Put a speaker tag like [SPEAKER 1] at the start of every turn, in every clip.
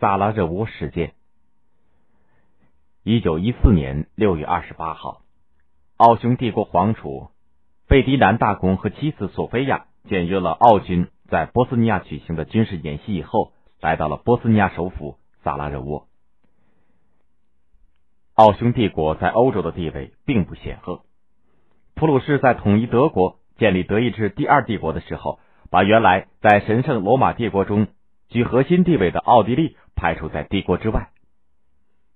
[SPEAKER 1] 萨拉热窝事件。一九一四年六月二十八号，奥匈帝国皇储费迪南大公和妻子索菲亚检阅了奥军在波斯尼亚举行的军事演习以后，来到了波斯尼亚首府萨拉热窝。奥匈帝国在欧洲的地位并不显赫。普鲁士在统一德国、建立德意志第二帝国的时候，把原来在神圣罗马帝国中居核心地位的奥地利排除在帝国之外，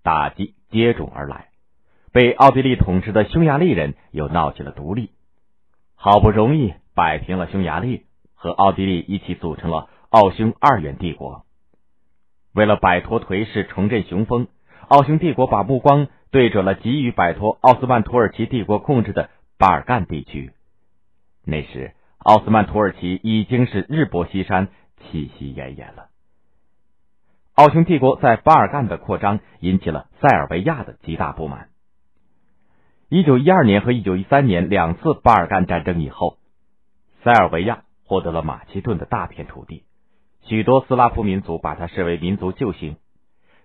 [SPEAKER 1] 打击接踵而来。被奥地利统治的匈牙利人又闹起了独立，好不容易摆平了匈牙利，和奥地利一起组成了奥匈二元帝国。为了摆脱颓势，重振雄风。奥匈帝国把目光对准了急于摆脱奥斯曼土耳其帝国控制的巴尔干地区。那时，奥斯曼土耳其已经是日薄西山，气息奄奄了。奥匈帝国在巴尔干的扩张引起了塞尔维亚的极大不满。一九一二年和一九一三年两次巴尔干战争以后，塞尔维亚获得了马其顿的大片土地，许多斯拉夫民族把它视为民族救星。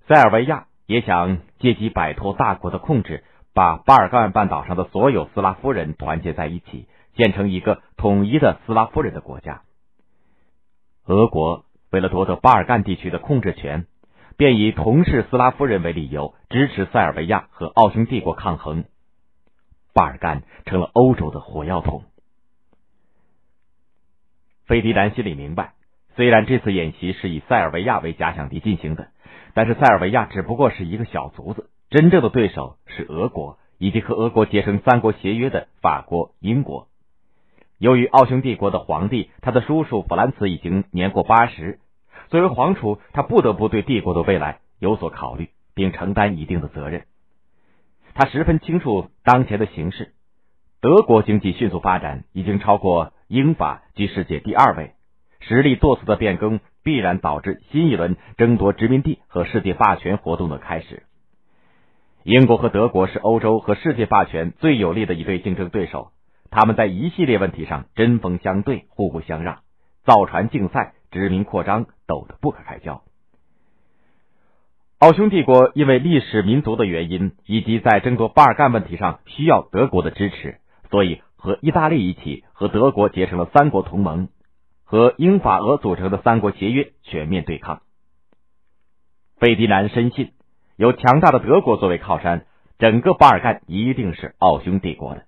[SPEAKER 1] 塞尔维亚。也想借机摆脱大国的控制，把巴尔干半岛上的所有斯拉夫人团结在一起，建成一个统一的斯拉夫人的国家。俄国为了夺得巴尔干地区的控制权，便以同是斯拉夫人为理由，支持塞尔维亚和奥匈帝国抗衡。巴尔干成了欧洲的火药桶。费迪南心里明白，虽然这次演习是以塞尔维亚为假想敌进行的。但是塞尔维亚只不过是一个小卒子，真正的对手是俄国以及和俄国结成三国协约的法国、英国。由于奥匈帝国的皇帝，他的叔叔弗兰茨已经年过八十，作为皇储，他不得不对帝国的未来有所考虑，并承担一定的责任。他十分清楚当前的形势，德国经济迅速发展，已经超过英法，居世界第二位，实力做次的变更。必然导致新一轮争夺殖民地和世界霸权活动的开始。英国和德国是欧洲和世界霸权最有力的一对竞争对手，他们在一系列问题上针锋相对、互不相让，造船竞赛、殖民扩张斗得不可开交。奥匈帝国因为历史、民族的原因，以及在争夺巴尔干问题上需要德国的支持，所以和意大利一起和德国结成了三国同盟。和英法俄组成的三国协约全面对抗。费迪南深信，有强大的德国作为靠山，整个巴尔干一定是奥匈帝国的。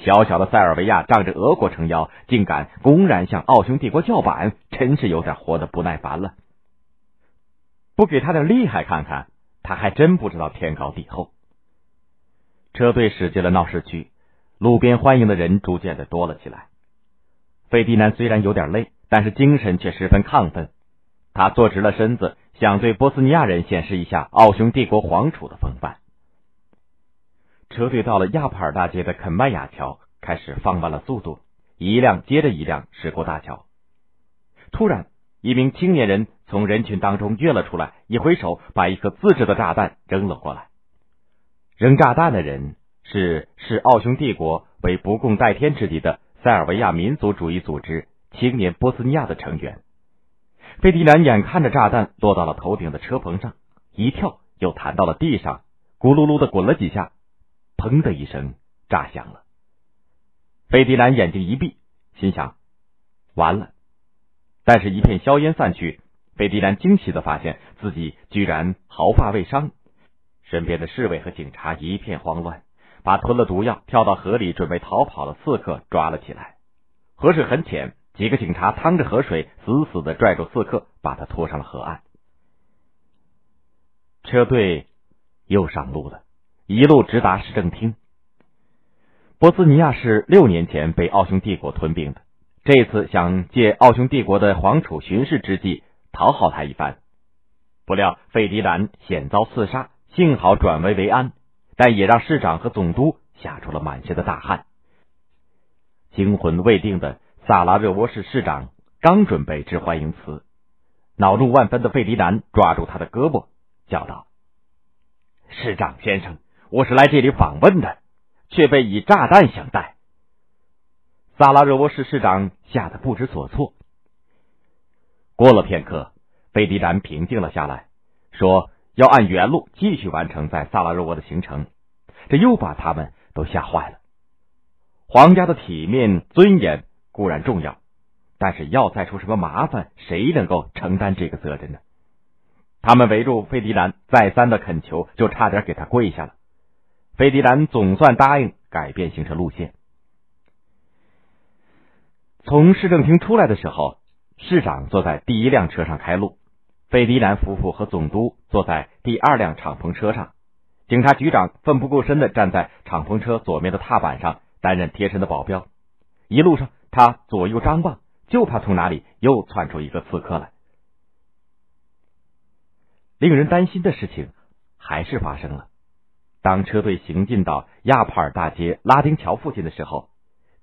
[SPEAKER 1] 小小的塞尔维亚仗着俄国撑腰，竟敢公然向奥匈帝国叫板，真是有点活得不耐烦了。不给他点厉害看看，他还真不知道天高地厚。车队驶进了闹市区，路边欢迎的人逐渐的多了起来。费迪南虽然有点累，但是精神却十分亢奋。他坐直了身子，想对波斯尼亚人显示一下奥匈帝国皇储的风范。车队到了亚普尔大街的肯麦亚桥，开始放慢了速度，一辆接着一辆驶过大桥。突然，一名青年人从人群当中跃了出来，一挥手，把一颗自制的炸弹扔了过来。扔炸弹的人是视奥匈帝国为不共戴天之敌的。塞尔维亚民族主义组织青年波斯尼亚的成员费迪南眼看着炸弹落到了头顶的车棚上，一跳又弹到了地上，咕噜噜的滚了几下，砰的一声炸响了。费迪南眼睛一闭，心想完了。但是，一片硝烟散去，费迪南惊喜的发现自己居然毫发未伤，身边的侍卫和警察一片慌乱。把吞了毒药、跳到河里准备逃跑的刺客抓了起来。河水很浅，几个警察趟着河水，死死的拽住刺客，把他拖上了河岸。车队又上路了，一路直达市政厅。波斯尼亚是六年前被奥匈帝国吞并的，这次想借奥匈帝国的皇储巡视之际讨好他一番，不料费迪南险遭刺杀，幸好转危为安。但也让市长和总督吓出了满身的大汗。惊魂未定的萨拉热窝市市长刚准备致欢迎词，恼怒万分的费迪南抓住他的胳膊，叫道：“市长先生，我是来这里访问的，却被以炸弹相待。”萨拉热窝市市长吓得不知所措。过了片刻，费迪南平静了下来，说要按原路继续完成在萨拉热窝的行程，这又把他们都吓坏了。皇家的体面尊严固然重要，但是要再出什么麻烦，谁能够承担这个责任呢？他们围住费迪南，再三的恳求，就差点给他跪下了。费迪南总算答应改变行车路线。从市政厅出来的时候，市长坐在第一辆车上开路，费迪南夫妇和总督坐在第二辆敞篷车上，警察局长奋不顾身的站在敞篷车左面的踏板上，担任贴身的保镖。一路上，他左右张望，就怕从哪里又窜出一个刺客来。令人担心的事情还是发生了。当车队行进到亚帕尔大街拉丁桥附近的时候，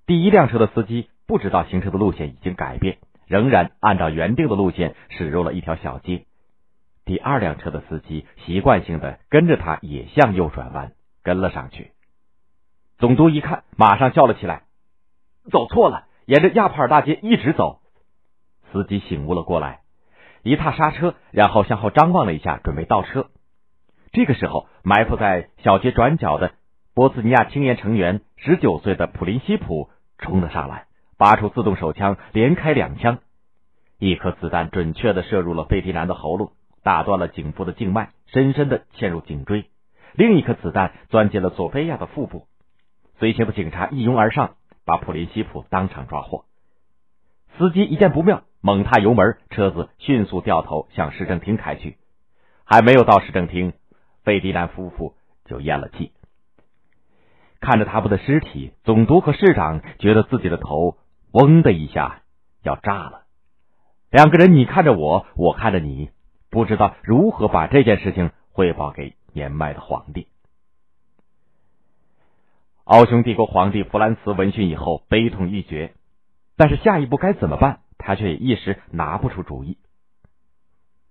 [SPEAKER 1] 第一辆车的司机不知道行车的路线已经改变，仍然按照原定的路线驶入了一条小街。第二辆车的司机习惯性的跟着他也向右转弯，跟了上去。总督一看，马上叫了起来：“走错了，沿着亚帕尔大街一直走。”司机醒悟了过来，一踏刹车，然后向后张望了一下，准备倒车。这个时候，埋伏在小街转角的波斯尼亚青年成员十九岁的普林西普冲了上来，拔出自动手枪，连开两枪。一颗子弹准确的射入了费迪南的喉咙，打断了颈部的静脉，深深的嵌入颈椎；另一颗子弹钻进了索菲亚的腹部。随行的警察一拥而上，把普林西普当场抓获。司机一见不妙，猛踏油门，车子迅速掉头向市政厅开去。还没有到市政厅。费迪南夫妇就咽了气，看着他们的尸体，总督和市长觉得自己的头嗡的一下要炸了。两个人，你看着我，我看着你，不知道如何把这件事情汇报给年迈的皇帝。奥匈帝国皇帝弗兰茨闻讯以后悲痛欲绝，但是下一步该怎么办，他却也一时拿不出主意。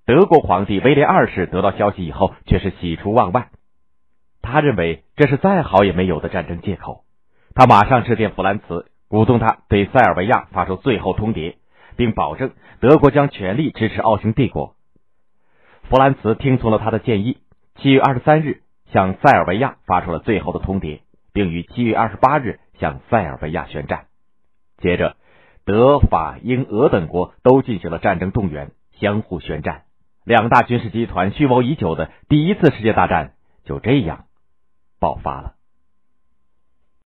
[SPEAKER 1] 德国皇帝威廉二世得到消息以后，却是喜出望外。他认为这是再好也没有的战争借口。他马上致电弗兰茨，鼓动他对塞尔维亚发出最后通牒，并保证德国将全力支持奥匈帝国。弗兰茨听从了他的建议，七月二十三日向塞尔维亚发出了最后的通牒，并于七月二十八日向塞尔维亚宣战。接着，德、法、英、俄等国都进行了战争动员，相互宣战。两大军事集团蓄谋已久的第一次世界大战就这样爆发了。